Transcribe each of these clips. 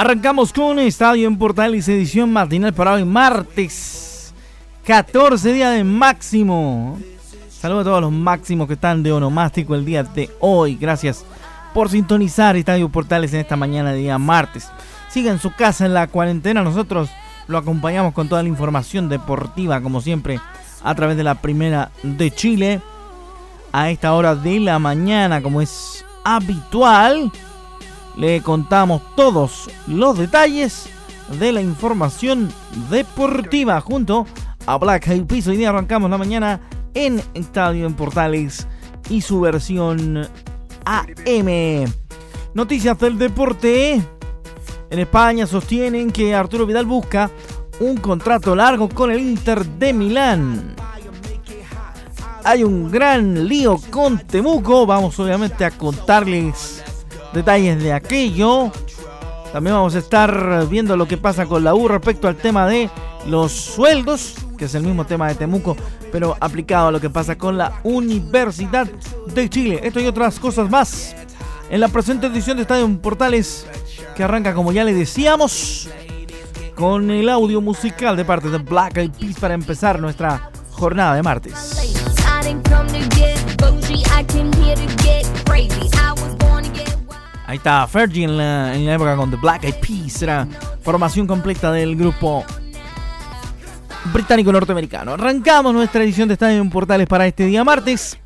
Arrancamos con Estadio en Portales, edición matinal para hoy, martes 14 día de máximo. Saludos a todos los máximos que están de onomástico el día de hoy. Gracias por sintonizar Estadio Portales en esta mañana día martes. Siga en su casa en la cuarentena. Nosotros lo acompañamos con toda la información deportiva, como siempre, a través de la Primera de Chile a esta hora de la mañana, como es habitual, le contamos todos los detalles de la información deportiva junto a Black Eyed Peas. Hoy día arrancamos la mañana en Estadio en Portales y su versión AM. Noticias del deporte. En España sostienen que Arturo Vidal busca un contrato largo con el Inter de Milán hay un gran lío con Temuco. Vamos obviamente a contarles detalles de aquello. También vamos a estar viendo lo que pasa con la U respecto al tema de los sueldos, que es el mismo tema de Temuco, pero aplicado a lo que pasa con la Universidad de Chile. Esto y otras cosas más en la presente edición de Estadio Portales, que arranca, como ya le decíamos, con el audio musical de parte de Black Eyed Peas para empezar nuestra jornada de martes. Ahí está Fergie en la, época con The Black Eyed Peas. Era formación completa del grupo británico norteamericano. Arrancamos nuestra edición de Estadio en Portales para este día martes,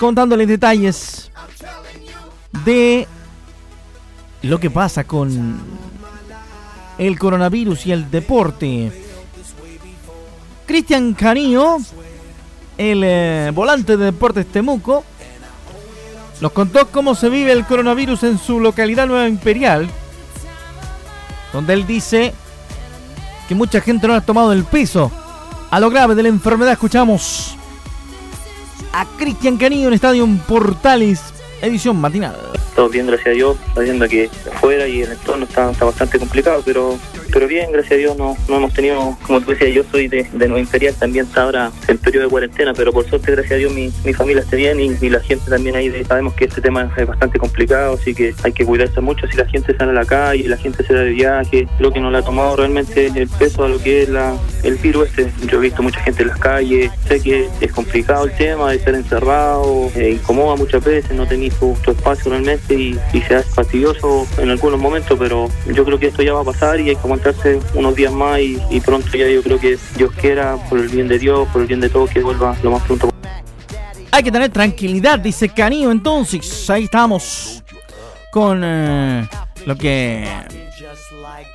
contándoles detalles de lo que pasa con el coronavirus y el deporte. Cristian Canillo el eh, volante de Deportes Temuco, nos contó cómo se vive el coronavirus en su localidad Nueva Imperial, donde él dice que mucha gente no ha tomado el piso a lo grave de la enfermedad. Escuchamos a Cristian Canillo en Estadio Portales, edición matinal. Todo bien, gracias a Dios, sabiendo que afuera y el entorno está, está bastante complicado, pero pero bien, gracias a Dios no, no hemos tenido, como tú decías, yo soy de, de Nueva Imperial, también está ahora en periodo de cuarentena, pero por suerte, gracias a Dios, mi, mi familia esté bien y, la gente también ahí, sabemos que este tema es bastante complicado, así que hay que cuidarse mucho, si la gente sale a la calle, la gente se da de viaje, lo que no le ha tomado realmente el peso a lo que es la, el virus este, yo he visto mucha gente en las calles, sé que es complicado el tema de estar encerrado, eh, incomoda muchas veces, no tenéis tu, espacio realmente y, y se hace fastidioso en algunos momentos, pero yo creo que esto ya va a pasar y hay que hace unos días más y, pronto ya yo creo que Dios quiera, por el bien de Dios, por el bien de todos, que vuelva lo más pronto Hay que tener tranquilidad, dice Canillo. Entonces, ahí estamos con eh, lo que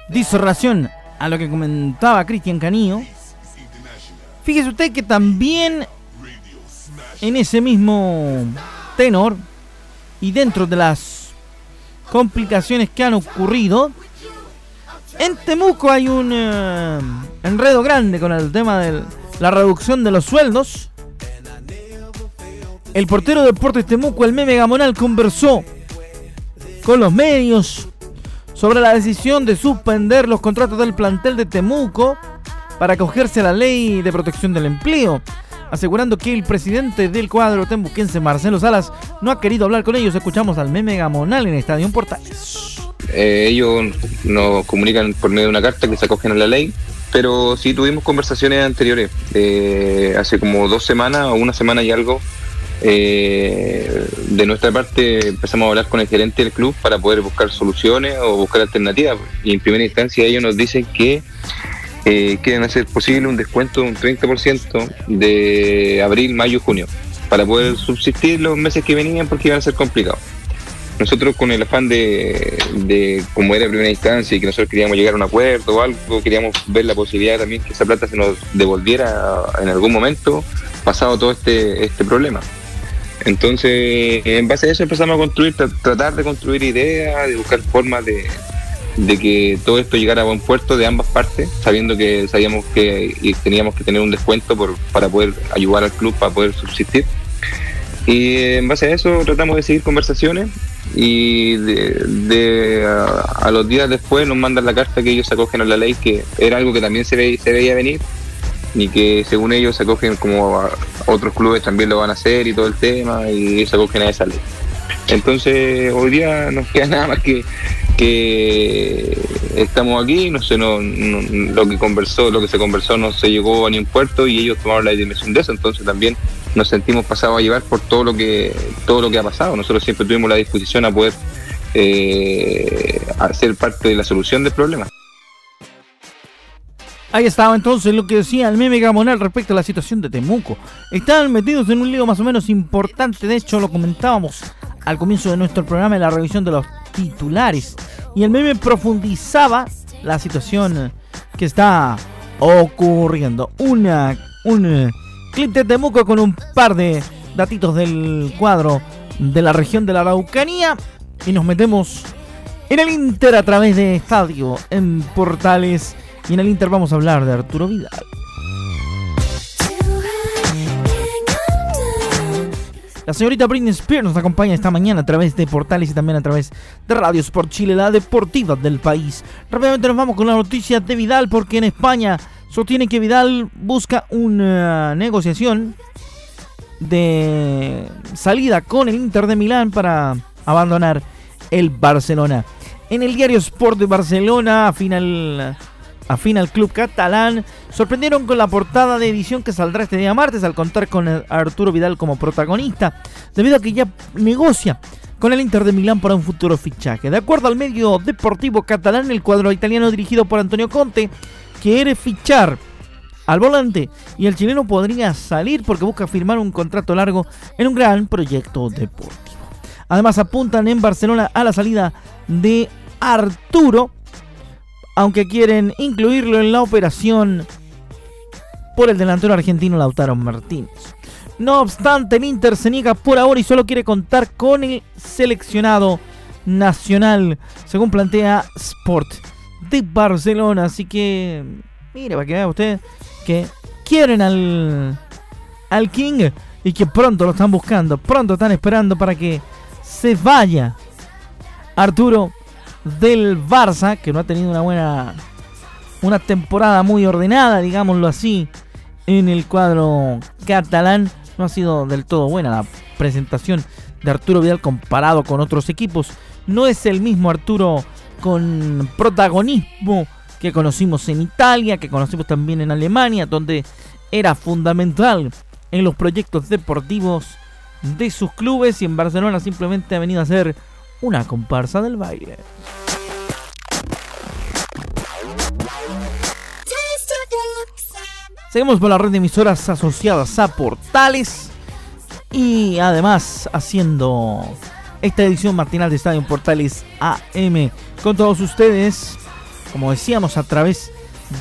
dice relación a lo que comentaba Cristian Canillo. Fíjese usted que también en ese mismo tenor y dentro de las complicaciones que han ocurrido, en Temuco hay un eh, enredo grande con el tema de la reducción de los sueldos. El portero de Deportes Temuco, el meme Gamonal, conversó con los medios sobre la decisión de suspender los contratos del plantel de Temuco para acogerse a la ley de protección del empleo, asegurando que el presidente del cuadro temuquense, Marcelo Salas, no ha querido hablar con ellos. Escuchamos al meme Gamonal en Estadio Portales. Eh, ellos nos comunican por medio de una carta que se acogen a la ley, pero sí tuvimos conversaciones anteriores, eh, hace como dos semanas o una semana y algo. Eh, de nuestra parte empezamos a hablar con el gerente del club para poder buscar soluciones o buscar alternativas. Y en primera instancia ellos nos dicen que quieren hacer posible un descuento de un 30% de abril, mayo, junio, para poder subsistir los meses que venían porque iban a ser complicados. nosotros con el afán de, de, como era primera instancia y que nosotros queríamos llegar a un acuerdo o algo, queríamos ver la posibilidad también que esa plata se nos devolviera en algún momento, pasado todo este, este problema. Entonces, en base a eso empezamos a construir, tratar de construir ideas, de buscar formas de, de que todo esto llegara a buen puerto de ambas partes, sabiendo que sabíamos que teníamos que tener un descuento por, para poder ayudar al club, para poder subsistir. Y en base a eso tratamos de seguir conversaciones y de, a, los días después nos mandan la carta que ellos se acogen a la ley, que era algo que también se, veía venir y que según ellos se acogen como otros clubes también lo van a hacer y todo el tema y se acogen a esa ley. Entonces hoy día nos queda nada más que que estamos aquí, no sé, no, lo que conversó, lo que se conversó no se llegó a ningún puerto y ellos tomaron la dimensión de eso, entonces también nos sentimos pasados a llevar por todo lo que todo lo que ha pasado. Nosotros siempre tuvimos la disposición a poder eh, ser parte de la solución del problema. Ahí estaba entonces lo que decía el meme Gamonal respecto a la situación de Temuco. Estaban metidos en un lío más o menos importante, de hecho lo comentábamos al comienzo de nuestro programa en la revisión de los titulares. Y el meme profundizaba la situación que está ocurriendo. Una, un clip de Temuco con un par de datitos del cuadro de la región de la Araucanía. Y nos metemos en el Inter a través de Estadio en Portales. Y en el Inter vamos a hablar de Arturo Vidal. La señorita Britney Spears nos acompaña esta mañana a través de portales y también a través de Radio Sport Chile, la deportiva del país. Rápidamente nos vamos con la noticia de Vidal porque en España sostiene que Vidal busca una negociación de salida con el Inter de Milán para abandonar el Barcelona. En el diario Sport de Barcelona, a final afín al club catalán, sorprendieron con la portada de edición que saldrá este día martes al contar con Arturo Vidal como protagonista, debido a que ya negocia con el Inter de Milán para un futuro fichaje. De acuerdo al medio deportivo catalán, el cuadro italiano dirigido por Antonio Conte quiere fichar al volante y el chileno podría salir porque busca firmar un contrato largo en un gran proyecto deportivo. Además apuntan en Barcelona a la salida de Arturo aunque quieren incluirlo en la operación por el delantero argentino Lautaro Martínez. No obstante, el Inter se niega por ahora y solo quiere contar con el seleccionado nacional, según plantea Sport de Barcelona. Así que, mire, para que vea usted que quieren al, al King y que pronto lo están buscando, pronto están esperando para que se vaya Arturo del Barça, que no ha tenido una buena una temporada muy ordenada, digámoslo así, en el cuadro catalán. No ha sido del todo buena la presentación de Arturo Vidal comparado con otros equipos. No es el mismo Arturo con protagonismo que conocimos en Italia, que conocimos también en Alemania, donde era fundamental en los proyectos deportivos de sus clubes y en Barcelona simplemente ha venido a ser una comparsa del baile. Seguimos por la red de emisoras asociadas a Portales y además haciendo esta edición matinal de Estadio Portales AM con todos ustedes, como decíamos, a través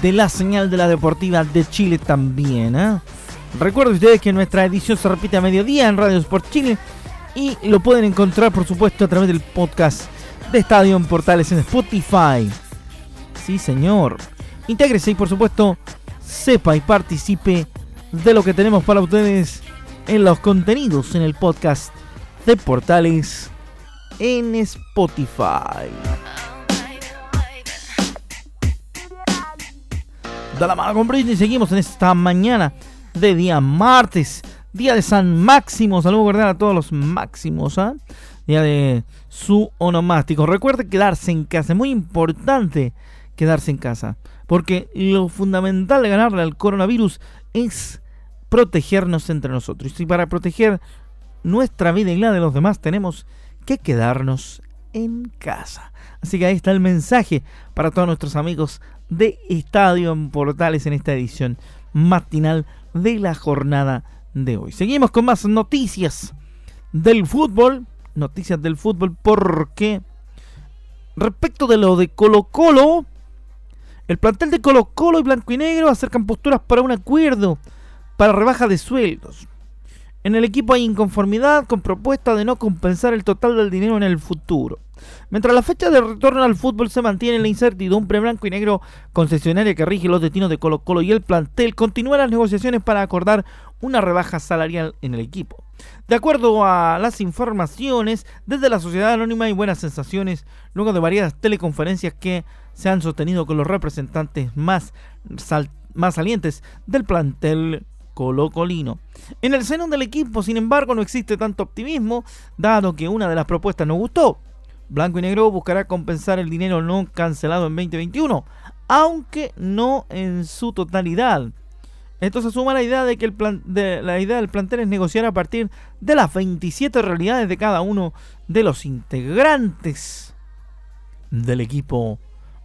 de la señal de la Deportiva de Chile también. ¿eh? Recuerden ustedes que nuestra edición se repite a mediodía en Radio Sport Chile y lo pueden encontrar, por supuesto, a través del podcast de Estadio Portales en Spotify. Sí, señor. Intégrese y, por supuesto, sepa y participe de lo que tenemos para ustedes en los contenidos en el podcast de Portales en Spotify. Da la mano con Britney. Seguimos en esta mañana de día martes, día de San Máximo. Saludos cordial a todos los máximos. ¿ah? Día de su onomástico. Recuerde quedarse en casa. Es muy importante quedarse en casa. Porque lo fundamental de ganarle al coronavirus es protegernos entre nosotros. Y para proteger nuestra vida y la de los demás tenemos que quedarnos en casa. Así que ahí está el mensaje para todos nuestros amigos de Estadio en Portales en esta edición matinal de la jornada de hoy. Seguimos con más noticias del fútbol noticias del fútbol porque respecto de lo de Colo Colo, el plantel de Colo Colo y Blanco y Negro acercan posturas para un acuerdo para rebaja de sueldos. En el equipo hay inconformidad con propuesta de no compensar el total del dinero en el futuro. Mientras la fecha de retorno al fútbol se mantiene la incertidumbre blanco y negro concesionaria que rige los destinos de Colo Colo y el plantel continúan las negociaciones para acordar una rebaja salarial en el equipo. De acuerdo a las informaciones, desde la sociedad anónima hay buenas sensaciones luego de variadas teleconferencias que se han sostenido con los representantes más, más salientes del plantel colocolino. En el seno del equipo, sin embargo, no existe tanto optimismo, dado que una de las propuestas no gustó. Blanco y Negro buscará compensar el dinero no cancelado en 2021, aunque no en su totalidad. Esto se suma a la idea de que la idea del plantel es negociar a partir de las 27 realidades de cada uno de los integrantes del equipo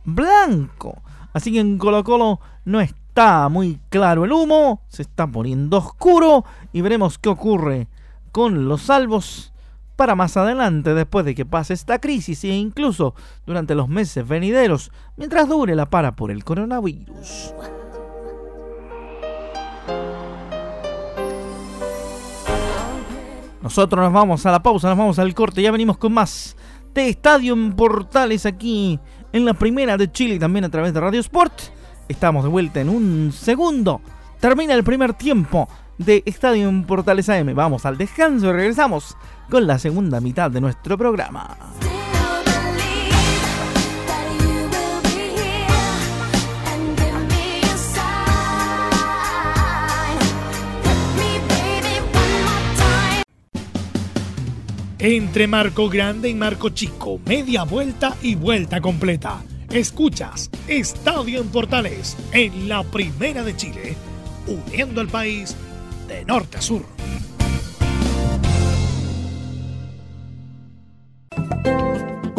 blanco. Así que en Colo Colo no está muy claro el humo, se está poniendo oscuro y veremos qué ocurre con los salvos para más adelante después de que pase esta crisis e incluso durante los meses venideros mientras dure la para por el coronavirus. Nosotros nos vamos a la pausa, nos vamos al corte, ya venimos con más de Estadio en Portales aquí en la primera de Chile también a través de Radio Sport. Estamos de vuelta en un segundo. Termina el primer tiempo de Estadio en Portales AM. Vamos al descanso y regresamos con la segunda mitad de nuestro programa. Entre Marco Grande y Marco Chico, media vuelta y vuelta completa. Escuchas Estadio en Portales en la Primera de Chile, uniendo al país de norte a sur.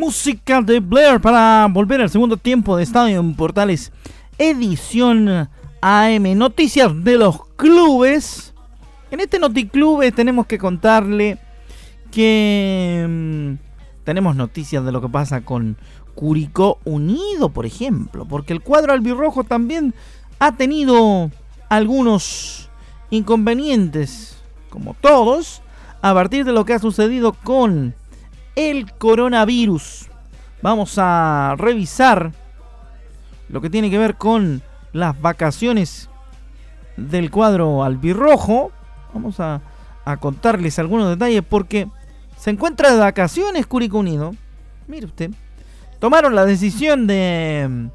Música de Blair para volver al segundo tiempo de Estadio en Portales, edición AM, noticias de los clubes. En este Noticlube tenemos que contarle que mm, tenemos noticias de lo que pasa con Curicó Unido, por ejemplo, porque el cuadro albirrojo también ha tenido algunos inconvenientes, como todos, a partir de lo que ha sucedido con el coronavirus. Vamos a revisar lo que tiene que ver con las vacaciones del cuadro albirrojo. Vamos a, contarles algunos detalles porque se encuentra de vacaciones Curicó Unido. Mire usted. Tomaron la decisión de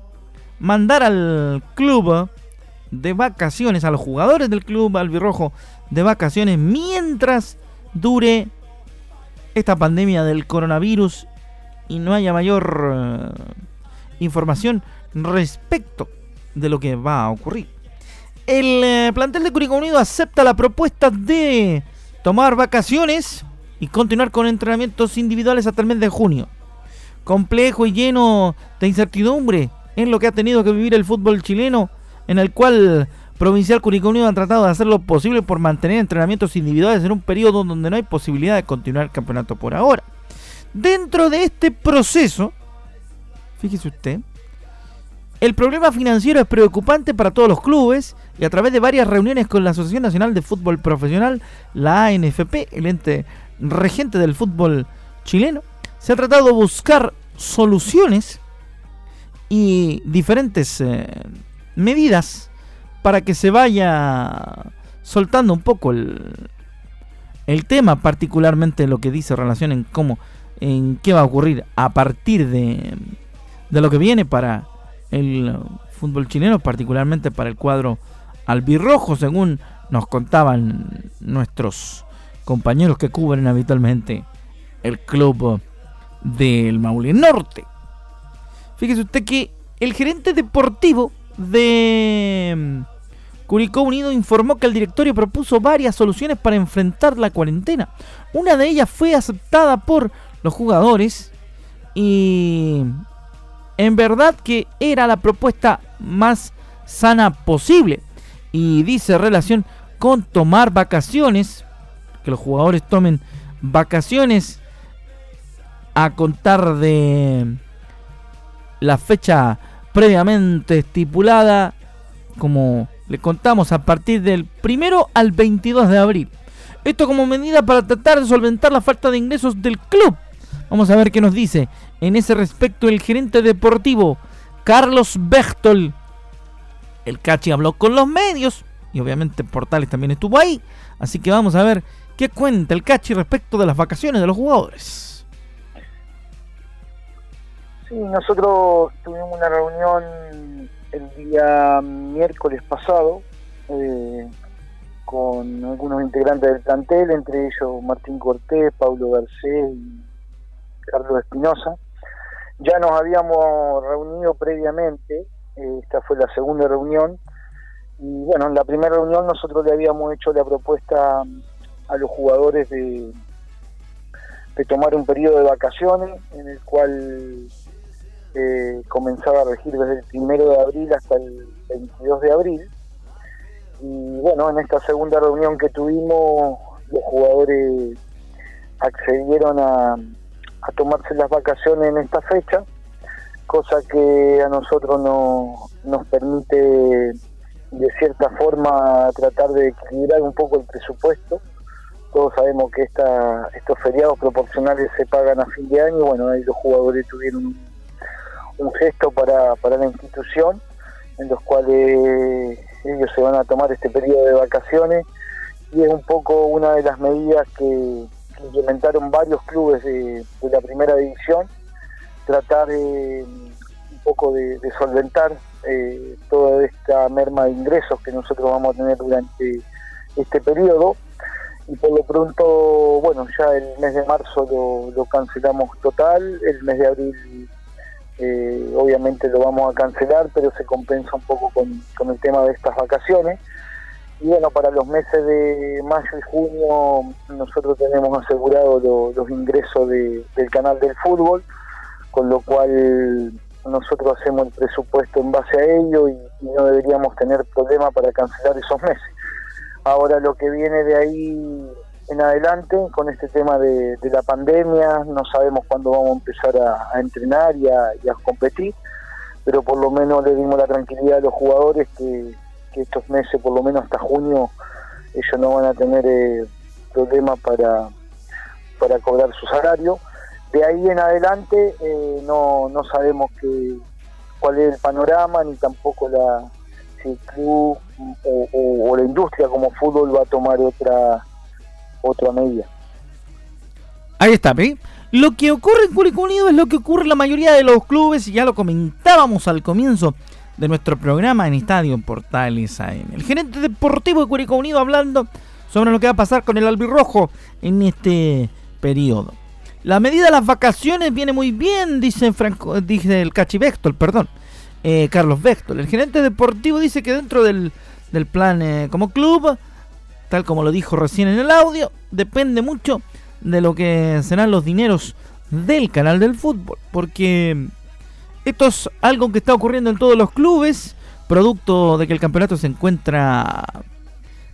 mandar al club de vacaciones, a los jugadores del club albirrojo de vacaciones mientras dure esta pandemia del coronavirus y no haya mayor eh, información respecto de lo que va a ocurrir. El eh, plantel de Curicó Unido acepta la propuesta de tomar vacaciones y continuar con entrenamientos individuales hasta el mes de junio. Complejo y lleno de incertidumbre en lo que ha tenido que vivir el fútbol chileno, en el cual Provincial Curicó Unido han tratado de hacer lo posible por mantener entrenamientos individuales en un periodo donde no hay posibilidad de continuar el campeonato por ahora. Dentro de este proceso, fíjese usted, el problema financiero es preocupante para todos los clubes y a través de varias reuniones con la Asociación Nacional de Fútbol Profesional, la ANFP, el ente regente del fútbol chileno, se ha tratado de buscar soluciones y diferentes eh, medidas para que se vaya soltando un poco el, el tema, particularmente lo que dice relación en cómo, en qué va a ocurrir a partir de, de lo que viene para el fútbol chileno, particularmente para el cuadro albirrojo, según nos contaban nuestros compañeros que cubren habitualmente el club del Maule Norte. Fíjese usted que el gerente deportivo de Curicó Unido informó que el directorio propuso varias soluciones para enfrentar la cuarentena. Una de ellas fue aceptada por los jugadores y en verdad que era la propuesta más sana posible. Y dice relación con tomar vacaciones, que los jugadores tomen vacaciones a contar de la fecha previamente estipulada como le contamos a partir del primero al 22 de abril. Esto como medida para tratar de solventar la falta de ingresos del club. Vamos a ver qué nos dice en ese respecto el gerente deportivo Carlos Bechtol. El Cachi habló con los medios y obviamente Portales también estuvo ahí. Así que vamos a ver qué cuenta el Cachi respecto de las vacaciones de los jugadores. Sí, nosotros tuvimos una reunión el día miércoles pasado eh, con algunos integrantes del plantel, entre ellos Martín Cortés, Pablo Garcés y Carlos Espinosa. Ya nos habíamos reunido previamente, eh, esta fue la segunda reunión, y bueno, en la primera reunión nosotros le habíamos hecho la propuesta a los jugadores de, de tomar un periodo de vacaciones en el cual eh, comenzaba a regir desde el primero de abril hasta el 22 de abril. Y bueno, en esta segunda reunión que tuvimos, los jugadores accedieron a, a tomarse las vacaciones en esta fecha, cosa que a nosotros no, nos permite de cierta forma tratar de equilibrar un poco el presupuesto. Todos sabemos que esta, estos feriados proporcionales se pagan a fin de año, bueno, ahí los jugadores tuvieron un gesto para, para la institución, en los cuales ellos se van a tomar este periodo de vacaciones y es un poco una de las medidas que, implementaron varios clubes de, la primera división, tratar un poco de, solventar eh, toda esta merma de ingresos que nosotros vamos a tener durante este periodo. Y por lo pronto, bueno, ya el mes de marzo lo cancelamos total, el mes de abril eh, obviamente lo vamos a cancelar, pero se compensa un poco con, el tema de estas vacaciones. Y bueno, para los meses de mayo y junio nosotros tenemos asegurado los ingresos del canal del fútbol, con lo cual nosotros hacemos el presupuesto en base a ello y, no deberíamos tener problema para cancelar esos meses. Ahora lo que viene de ahí en adelante con este tema de, la pandemia, no sabemos cuándo vamos a empezar a, entrenar y a, competir, pero por lo menos le dimos la tranquilidad a los jugadores que, estos meses, por lo menos hasta junio, ellos no van a tener eh, problemas para, para cobrar su salario. De ahí en adelante eh, no, no sabemos qué, cuál es el panorama ni tampoco la si el club o, la industria como fútbol va a tomar otra otra medida. Ahí está, ¿ve? Lo que ocurre en Curicó Unido es lo que ocurre en la mayoría de los clubes y ya lo comentábamos al comienzo de nuestro programa en Estadio Portales AM. El gerente deportivo de Curicó Unido hablando sobre lo que va a pasar con el albirrojo en este periodo. La medida de las vacaciones viene muy bien, dice, Franco, dice el Cachi perdón, eh, Carlos Bechtel. El gerente deportivo dice que dentro del, plan eh, como club, tal como lo dijo recién en el audio, depende mucho de lo que serán los dineros del canal del fútbol. Porque esto es algo que está ocurriendo en todos los clubes, producto de que el campeonato se encuentra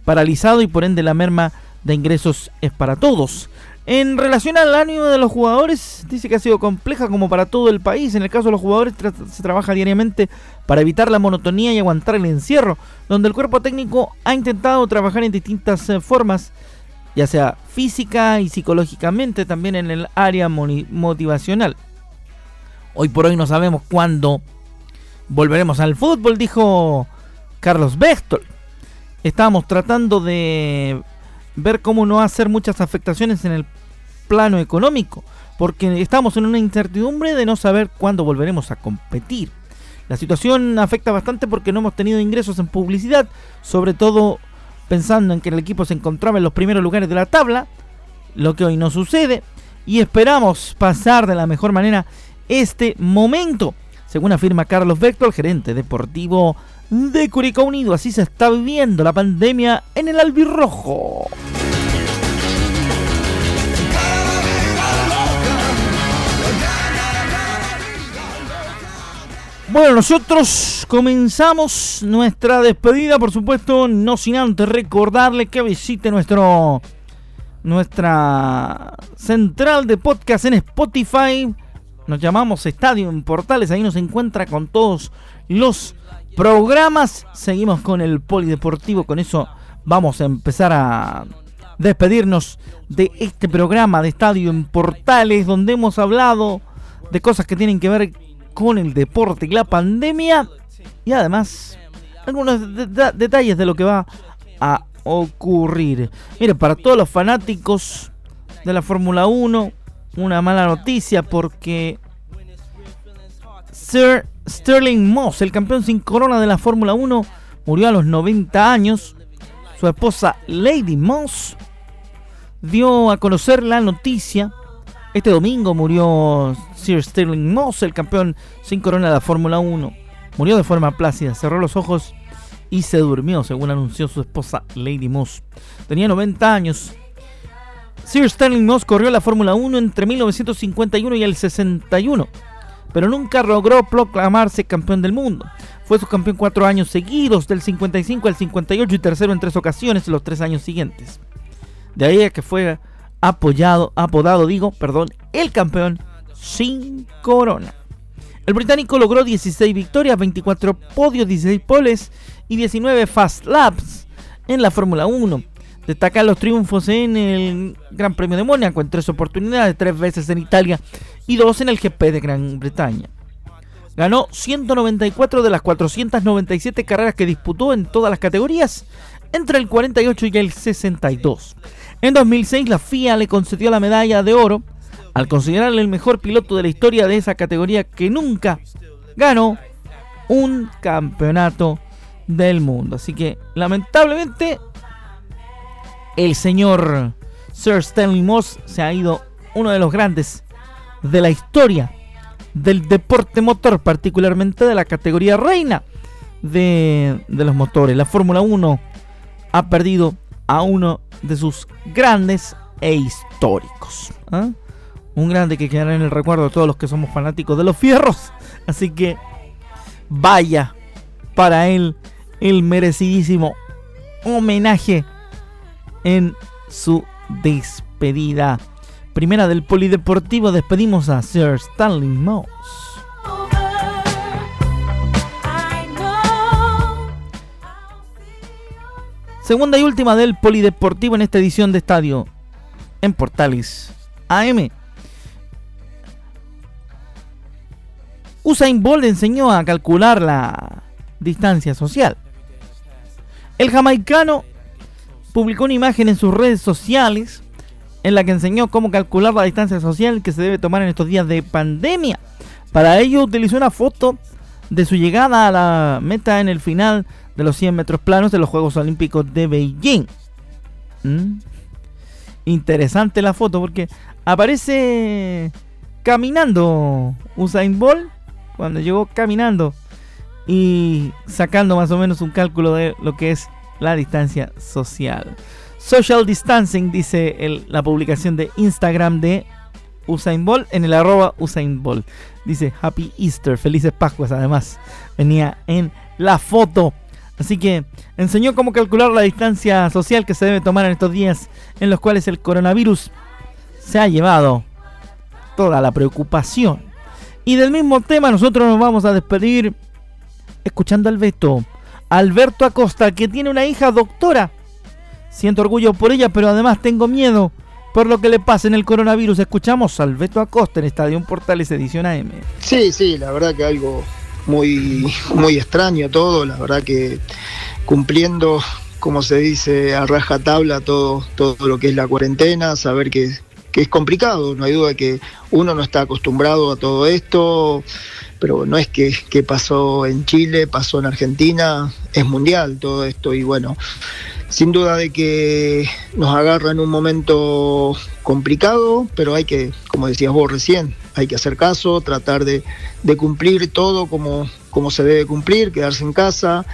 paralizado y por ende la merma de ingresos es para todos. En relación al ánimo de los jugadores, dice que ha sido compleja como para todo el país. En el caso de los jugadores se trabaja diariamente para evitar la monotonía y aguantar el encierro, donde el cuerpo técnico ha intentado trabajar en distintas eh, formas, ya sea física y psicológicamente, también en el área motivacional. Hoy por hoy no sabemos cuándo volveremos al fútbol, dijo Carlos Bechtel. Estábamos tratando de ver cómo no hacer muchas afectaciones en el plano económico, porque estamos en una incertidumbre de no saber cuándo volveremos a competir. La situación afecta bastante porque no hemos tenido ingresos en publicidad, sobre todo pensando en que el equipo se encontraba en los primeros lugares de la tabla, lo que hoy no sucede, y esperamos pasar de la mejor manera este momento, según afirma Carlos Vector, gerente deportivo de Curicó Unido. Así se está viviendo la pandemia en el albirrojo. Bueno, nosotros comenzamos nuestra despedida, por supuesto, no sin antes recordarle que visite nuestro nuestra central de podcast en Spotify. Nos llamamos Estadio en Portales, ahí nos encuentra con todos los programas. Seguimos con el polideportivo. Con eso vamos a empezar a despedirnos de este programa de Estadio en Portales, donde hemos hablado de cosas que tienen que ver con el deporte y la pandemia. Y además, algunos detalles de lo que va a ocurrir. Mire, para todos los fanáticos de la Fórmula 1, una mala noticia porque Sir Sterling Moss, el campeón sin corona de la Fórmula 1, murió a los 90 años. Su esposa Lady Moss dio a conocer la noticia. Este domingo murió Sir Sterling Moss, el campeón sin corona de la Fórmula 1. Murió de forma plácida, cerró los ojos y se durmió, según anunció su esposa Lady Moss. Tenía 90 años. Sir Sterling Moss corrió la Fórmula 1 entre 1951 y el 61 pero nunca logró proclamarse campeón del mundo. Fue subcampeón cuatro años seguidos, del 55 al 58 y tercero en tres ocasiones los tres años siguientes. De ahí a que fue apoyado, apodado, digo, perdón, el campeón sin corona. El británico logró 16 victorias, 24 podios, 16 poles y 19 fast laps en la Fórmula 1. Destaca los triunfos en el Gran Premio de Mónaco en tres oportunidades, tres veces en Italia y dos en el GP de Gran Bretaña. Ganó 194 de las 497 carreras que disputó en todas las categorías, entre el 48 y el 62. En 2006 la FIA le concedió la medalla de oro al considerarle el mejor piloto de la historia de esa categoría que nunca ganó un campeonato del mundo. Así que lamentablemente el señor Sir Stanley Moss se ha ido uno de los grandes de la historia del deporte motor, particularmente de la categoría reina de, los motores. La Fórmula 1 ha perdido a uno de sus grandes e históricos. ¿ah? Un grande que quedará en el recuerdo de todos los que somos fanáticos de los fierros. Así que vaya para él el merecidísimo homenaje en su despedida. Primera del Polideportivo, despedimos a Sir Stanley Moss. Segunda y última del Polideportivo en esta edición de estadio en Portales AM. Usain Bolt enseñó a calcular la distancia social. El jamaicano publicó una imagen en sus redes sociales en la que enseñó cómo calcular la distancia social que se debe tomar en estos días de pandemia. Para ello utilizó una foto de su llegada a la meta en el final de los 100 metros planos de los Juegos Olímpicos de Beijing. ¿Mm? Interesante la foto porque aparece caminando Usain Bolt cuando llegó caminando y sacando más o menos un cálculo de lo que es la distancia social. Social distancing, dice la publicación de Instagram de Usain Bolt en el arroba Usain Bolt. Dice Happy Easter, felices Pascuas además. Venía en la foto. Así que enseñó cómo calcular la distancia social que se debe tomar en estos días en los cuales el coronavirus se ha llevado toda la preocupación. Y del mismo tema nosotros nos vamos a despedir escuchando al Beto. Alberto Acosta, que tiene una hija doctora. Siento orgullo por ella, pero además tengo miedo por lo que le pasa en el coronavirus. Escuchamos a Alberto Acosta en Estadio Portales Edición AM. Sí, sí, la verdad que algo muy, muy extraño todo, la verdad que cumpliendo, como se dice, a raja tabla todo, todo lo que es la cuarentena, saber que, que es complicado, no hay duda que uno no está acostumbrado a todo esto pero no es que, pasó en Chile, pasó en Argentina, es mundial todo esto y bueno, sin duda de que nos agarra en un momento complicado, pero hay que, como decías vos recién, hay que hacer caso, tratar de, cumplir todo como, como se debe cumplir, quedarse en casa,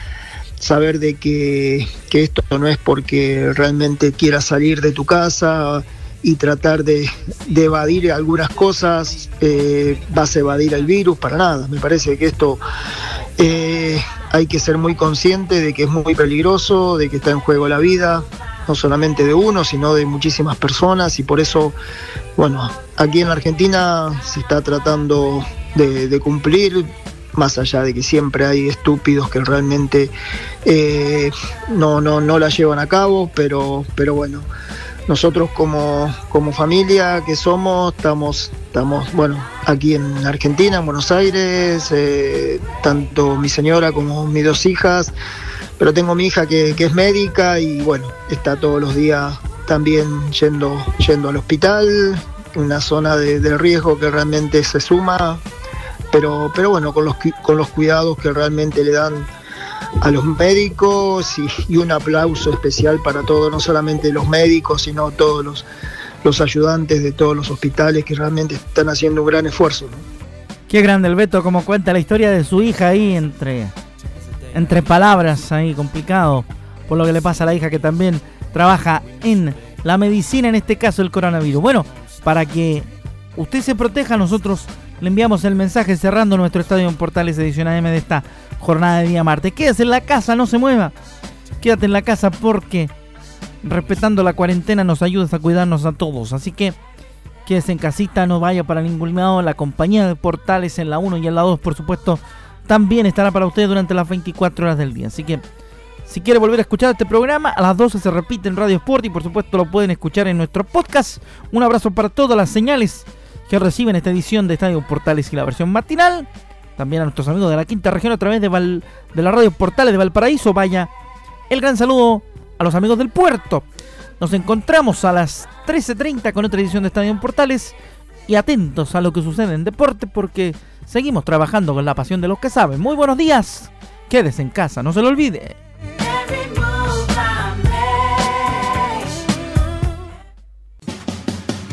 saber de que, que esto no es porque realmente quieras salir de tu casa y tratar de, evadir algunas cosas, eh, vas a evadir el virus, para nada. Me parece que esto eh, hay que ser muy consciente de que es muy peligroso, de que está en juego la vida, no solamente de uno, sino de muchísimas personas y por eso, bueno, aquí en la Argentina se está tratando de, cumplir, más allá de que siempre hay estúpidos que realmente eh, no, no, no la llevan a cabo, pero, pero bueno nosotros como, familia que somos, estamos, estamos, bueno, aquí en Argentina, en Buenos Aires, eh, tanto mi señora como mis dos hijas, pero tengo mi hija que, es médica y bueno, está todos los días también yendo, yendo al hospital, una zona de, de riesgo que realmente se suma, pero, pero bueno, con los, con los cuidados que realmente le dan a los médicos y, un aplauso especial para todos, no solamente los médicos, sino todos los, los ayudantes de todos los hospitales que realmente están haciendo un gran esfuerzo. Qué grande el Beto, como cuenta la historia de su hija ahí entre, entre palabras, ahí complicado, por lo que le pasa a la hija que también trabaja en la medicina, en este caso el coronavirus. Bueno, para que usted se proteja, nosotros le enviamos el mensaje cerrando nuestro estadio en Portales Edición AM de esta jornada de día martes. Quédese en la casa, no se mueva. Quédate en la casa porque respetando la cuarentena nos ayudas a cuidarnos a todos. Así que quédese en casita, no vaya para ningún lado. La compañía de portales en la 1 y en la 2, por supuesto, también estará para usted durante las 24 horas del día. Así que si quiere volver a escuchar este programa, a las 12 se repite en Radio Sport y por supuesto lo pueden escuchar en nuestro podcast. Un abrazo para todas las señales que reciben esta edición de Estadio Portales y la versión matinal también a nuestros amigos de la quinta región a través de, de la radio Portales de Valparaíso. Vaya el gran saludo a los amigos del puerto. Nos encontramos a las 13.30 con otra edición de Estadio Portales y atentos a lo que sucede en deporte porque seguimos trabajando con la pasión de los que saben. Muy buenos días, quédese en casa, no se lo olvide.